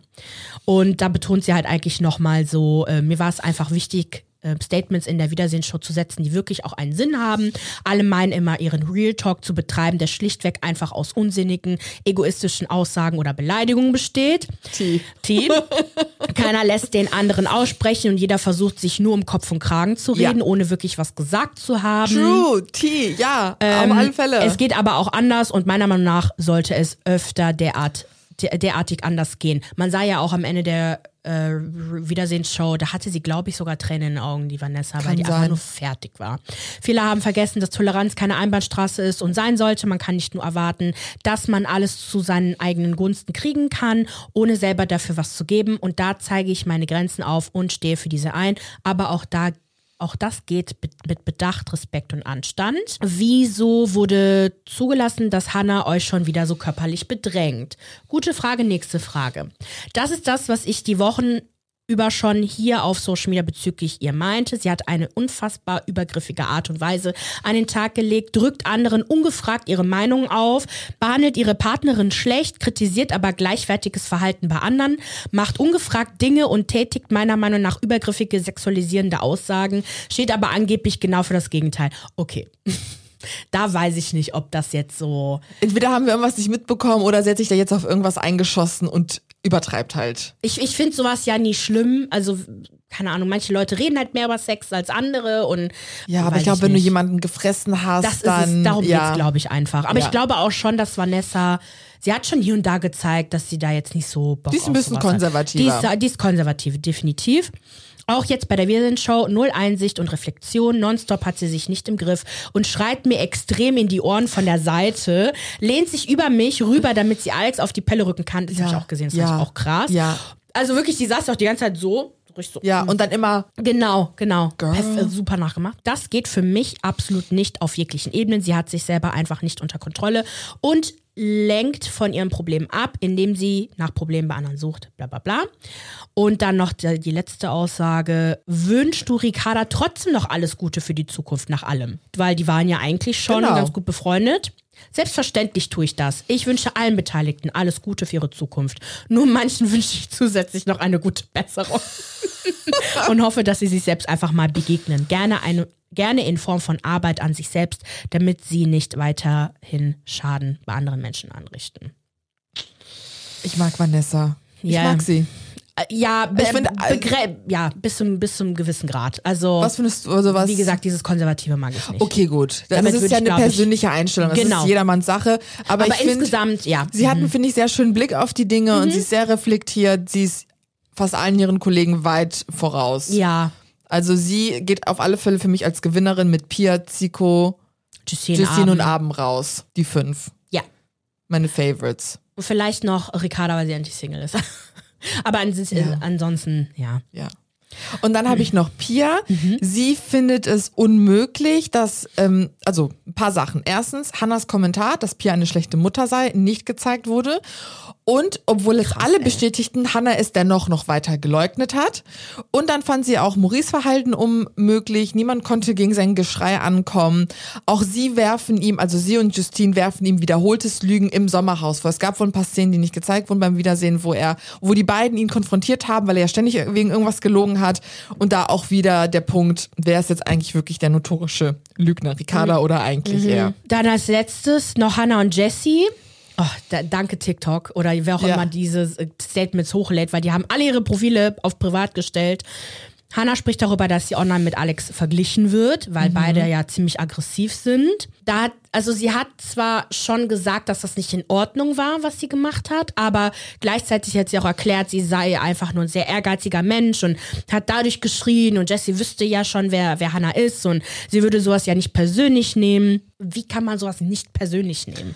Und da betont sie halt eigentlich nochmal so, äh, mir war es einfach wichtig, Statements in der Wiedersehensshow zu setzen, die wirklich auch einen Sinn haben. Alle meinen immer, ihren Real Talk zu betreiben, der schlichtweg einfach aus unsinnigen, egoistischen Aussagen oder Beleidigungen besteht. T. T. Keiner lässt den anderen aussprechen und jeder versucht, sich nur um Kopf und Kragen zu Ja. reden, ohne wirklich was gesagt zu haben. True, T, ja, Ähm, auf alle Fälle. Es geht aber auch anders und meiner Meinung nach sollte es öfter derart, der, derartig anders gehen. Man sah ja auch am Ende der äh, Wiedersehensshow, da hatte sie, glaube ich, sogar Tränen in den Augen, die Vanessa, weil Kann die einfach sein. nur fertig war. Viele haben vergessen, dass Toleranz keine Einbahnstraße ist und sein sollte. Man kann nicht nur erwarten, dass man alles zu seinen eigenen Gunsten kriegen kann, ohne selber dafür was zu geben. Und da zeige ich meine Grenzen auf und stehe für diese ein. Aber auch da auch das geht mit Bedacht, Respekt und Anstand. Wieso wurde zugelassen, dass Hannah euch schon wieder so körperlich bedrängt? Gute Frage, nächste Frage. Das ist das, was ich die Wochen über schon hier auf Social Media bezüglich ihr meinte. Sie hat eine unfassbar übergriffige Art und Weise an den Tag gelegt, drückt anderen ungefragt ihre Meinung auf, behandelt ihre Partnerin schlecht, kritisiert aber gleichwertiges Verhalten bei anderen, macht ungefragt Dinge und tätigt meiner Meinung nach übergriffige sexualisierende Aussagen, steht aber angeblich genau für das Gegenteil. Okay. Da weiß ich nicht, ob das jetzt so. Entweder haben wir irgendwas nicht mitbekommen oder sie hat sich da jetzt auf irgendwas eingeschossen und übertreibt halt. Ich, ich finde sowas ja nie schlimm. Also, keine Ahnung, manche Leute reden halt mehr über Sex als andere und. Ja, aber ich glaube, wenn nicht. du jemanden gefressen hast, Das ist dann es, darum ja. geht's, glaube ich, einfach. Aber Ja. ich glaube auch schon, dass Vanessa, sie hat schon hier und da gezeigt, dass sie da jetzt nicht so Bock Die ist ein bisschen konservativer. Die ist, die ist konservativ, definitiv. Auch jetzt bei der Wirsenshow, null Einsicht und Reflexion, nonstop hat sie sich nicht im Griff und schreit mir extrem in die Ohren von der Seite, lehnt sich über mich rüber, damit sie Alex auf die Pelle rücken kann. Das Ja. habe ich auch gesehen, das Ja. fand ich auch krass. Ja. Also wirklich, die saß auch die ganze Zeit so, Richtig so. Ja, und dann immer, Genau, genau. Perf- äh, super nachgemacht. Das geht für mich absolut nicht auf jeglichen Ebenen. Sie hat sich selber einfach nicht unter Kontrolle und lenkt von ihrem Problem ab, indem sie nach Problemen bei anderen sucht, bla bla bla. Und dann noch die, die letzte Aussage, wünschst du Ricarda trotzdem noch alles Gute für die Zukunft nach allem? Weil die waren ja eigentlich schon Genau. ganz gut befreundet. Selbstverständlich tue ich das. Ich wünsche allen Beteiligten alles Gute für ihre Zukunft. Nur manchen wünsche ich zusätzlich noch eine gute Besserung und hoffe, dass sie sich selbst einfach mal begegnen. Gerne, eine, gerne in Form von Arbeit an sich selbst, damit sie nicht weiterhin Schaden bei anderen Menschen anrichten. ich mag Vanessa. Ich Ja. mag sie. Äh, Ja, be finde, äh, begre- ja bis, zum, bis zum gewissen Grad. Also, Was findest du, also was? wie gesagt, dieses Konservative mag ich nicht. Okay, gut. Das Damit ist ja ich, eine glaub ich- persönliche Einstellung. Das Genau. ist jedermanns Sache. Aber, Aber insgesamt, ja. sie hat einen, finde ich, sehr schönen Blick auf die Dinge Mhm. und sie ist sehr reflektiert. Sie ist fast allen ihren Kollegen weit voraus. Ja, Also sie geht auf alle Fälle für mich als Gewinnerin mit Pia, Zico, Justine, Justine und Abend. Abend raus. Die fünf. Ja. Meine Favorites. Und vielleicht noch Ricarda, weil sie endlich Single ist. Aber an, Ja. ansonsten, ja. Ja. Und dann habe ich noch Pia. Mhm. Sie findet es unmöglich, dass, ähm, also ein paar Sachen. Erstens, Hannas Kommentar, dass Pia eine schlechte Mutter sei, nicht gezeigt wurde. Und obwohl es alle bestätigten, Hannah es dennoch noch weiter geleugnet hat. Und dann fand sie auch Maurice Verhalten unmöglich. Niemand konnte gegen sein Geschrei ankommen. Auch sie werfen ihm, also sie und Justine werfen ihm wiederholtes Lügen im Sommerhaus vor. Es gab wohl ein paar Szenen, die nicht gezeigt wurden beim Wiedersehen, wo er, wo die beiden ihn konfrontiert haben, weil er ja ständig wegen irgendwas gelogen hat. Und da auch wieder der Punkt, wer ist jetzt eigentlich wirklich der notorische Lügner, Ricarda oder eigentlich er? Dann als letztes noch Hannah und Jessie. Oh, da, danke TikTok oder wer auch Ja. immer diese Statements hochlädt, weil die haben alle ihre Profile auf privat gestellt. Hannah spricht darüber, dass sie online mit Alex verglichen wird, weil beide ja ziemlich aggressiv sind. Da hat, also sie hat zwar schon gesagt, dass das nicht in Ordnung war, was sie gemacht hat, aber gleichzeitig hat sie auch erklärt, sie sei einfach nur ein sehr ehrgeiziger Mensch und hat dadurch geschrien und Jessie wüsste ja schon, wer, wer Hannah ist und sie würde sowas ja nicht persönlich nehmen. Wie kann man sowas nicht persönlich nehmen?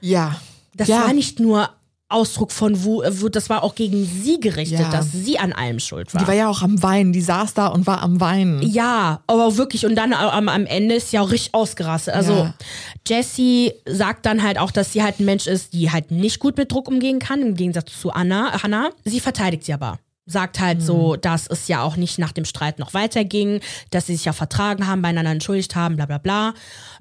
Ja. Das ja. war nicht nur Ausdruck von Wut, äh, das war auch gegen sie gerichtet, Ja. dass sie an allem schuld war. Die war ja auch am Weinen, die saß da und war am Weinen. ja, aber wirklich, und dann am, am Ende ist sie auch richtig ausgerastet. Also Ja. Jessie sagt dann halt auch, dass sie halt ein Mensch ist, die halt nicht gut mit Druck umgehen kann, im Gegensatz zu Anna, Hannah. Sie verteidigt sie aber. Sagt halt so, Mhm. dass es ja auch nicht nach dem Streit noch weiterging, dass sie sich ja vertragen haben, beieinander entschuldigt haben, bla bla bla.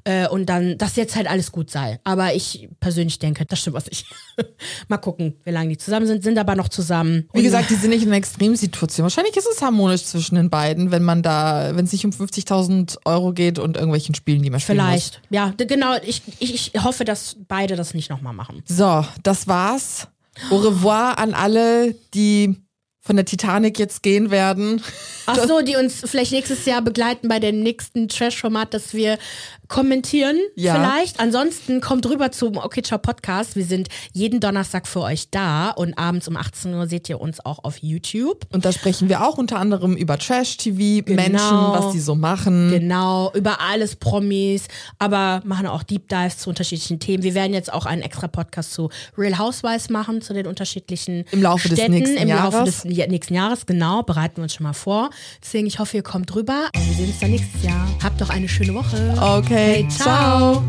Äh, und dann, dass jetzt halt alles gut sei. Aber ich persönlich denke, das stimmt was ich. Mal gucken, wie lange die zusammen sind, sind aber noch zusammen. Wie gesagt, die sind nicht in einer Extremsituation. Wahrscheinlich ist es harmonisch zwischen den beiden, wenn man da, wenn es nicht um 50.000 Euro geht und irgendwelchen Spielen, die man spielen Vielleicht. Ja, d- genau. Ich, ich, ich hoffe, dass beide das nicht nochmal machen. muss. So, das war's. Au revoir an alle, die von der Titanic jetzt gehen werden. Ach so, die uns vielleicht nächstes Jahr begleiten bei dem nächsten Trash-Format, das wir kommentieren. Ja. Vielleicht. Ansonsten kommt rüber zum Okay Ciao Podcast. Wir sind jeden Donnerstag für euch da und abends um 18 Uhr seht ihr uns auch auf YouTube. Und da sprechen wir auch unter anderem über Trash-TV, Menschen, was die so machen. Genau, über alles Promis, aber machen auch Deep Dives zu unterschiedlichen Themen. Wir werden jetzt auch einen extra Podcast zu Real Housewives machen, zu den unterschiedlichen Im Laufe des Städten, nächsten im Laufe Jahres. des ja, nächsten Jahres, genau, bereiten wir uns schon mal vor. Deswegen, ich hoffe, ihr kommt rüber und wir sehen uns dann nächstes Jahr. Habt doch eine schöne Woche. Okay, ciao.